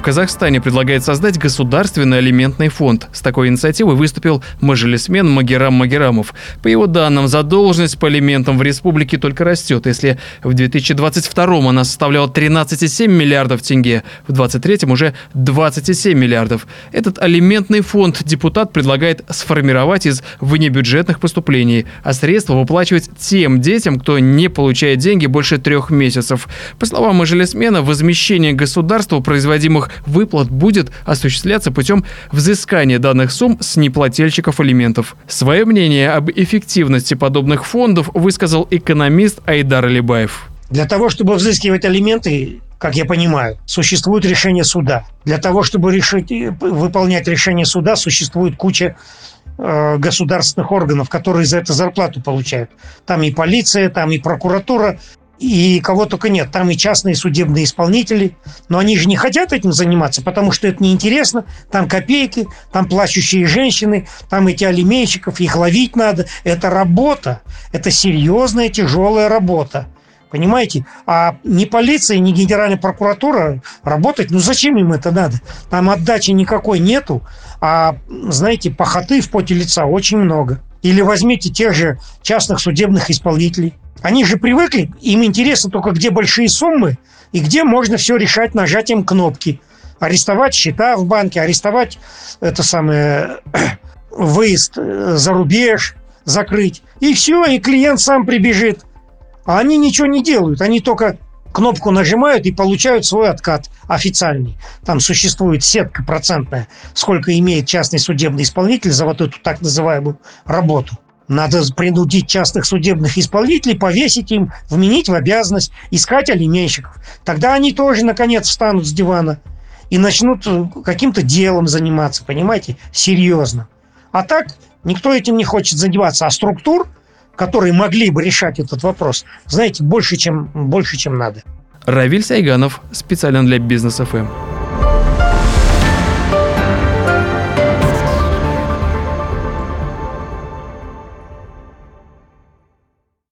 В Казахстане предлагает создать государственный алиментный фонд. С такой инициативой выступил мажилисмен Магерам Магерамов. По его данным, задолженность по алиментам в республике только растет. Если в 2022 она составляла 13,7 миллиардов тенге, в 2023 уже 27 миллиардов. Этот алиментный фонд депутат предлагает сформировать из внебюджетных поступлений, а средства выплачивать тем детям, кто не получает деньги больше трех месяцев. По словам мажилисмена, возмещение государства производимых выплат будет осуществляться путем взыскания данных сумм с неплательщиков алиментов. Свое мнение об эффективности подобных фондов высказал экономист Айдар Алибаев. Для того, чтобы взыскивать алименты, как я понимаю, существует решение суда. Для того, чтобы решить, выполнять решение суда, существует куча э, государственных органов, которые за это зарплату получают. Там и полиция, там и прокуратура, и кого только нет. Там и частные судебные исполнители. Но они же не хотят этим заниматься, потому что это неинтересно. Там копейки, там плачущие женщины, там эти алимейщиков, их ловить надо. Это работа. Это серьезная, тяжелая работа. Понимаете? А ни полиция, ни генеральная прокуратура работать, ну зачем им это надо? Там отдачи никакой нету, а, знаете, похоты в поте лица очень много. Или возьмите тех же частных судебных исполнителей. Они же привыкли, им интересно только где большие суммы и где можно все решать нажатием кнопки. Арестовать счета в банке, арестовать это самое выезд э, за рубеж, закрыть. И все, и клиент сам прибежит. А они ничего не делают, они только кнопку нажимают и получают свой откат официальный. Там существует сетка процентная, сколько имеет частный судебный исполнитель за вот эту так называемую работу. Надо принудить частных судебных исполнителей, повесить им, вменить в обязанность искать алименщиков. Тогда они тоже, наконец, встанут с дивана и начнут э, каким-то делом заниматься, понимаете, серьезно. А так никто этим не хочет заниматься. А структур, которые могли бы решать этот вопрос, знаете, больше, чем, больше, чем надо. Равиль Сайганов, специально для Бизнес ФМ.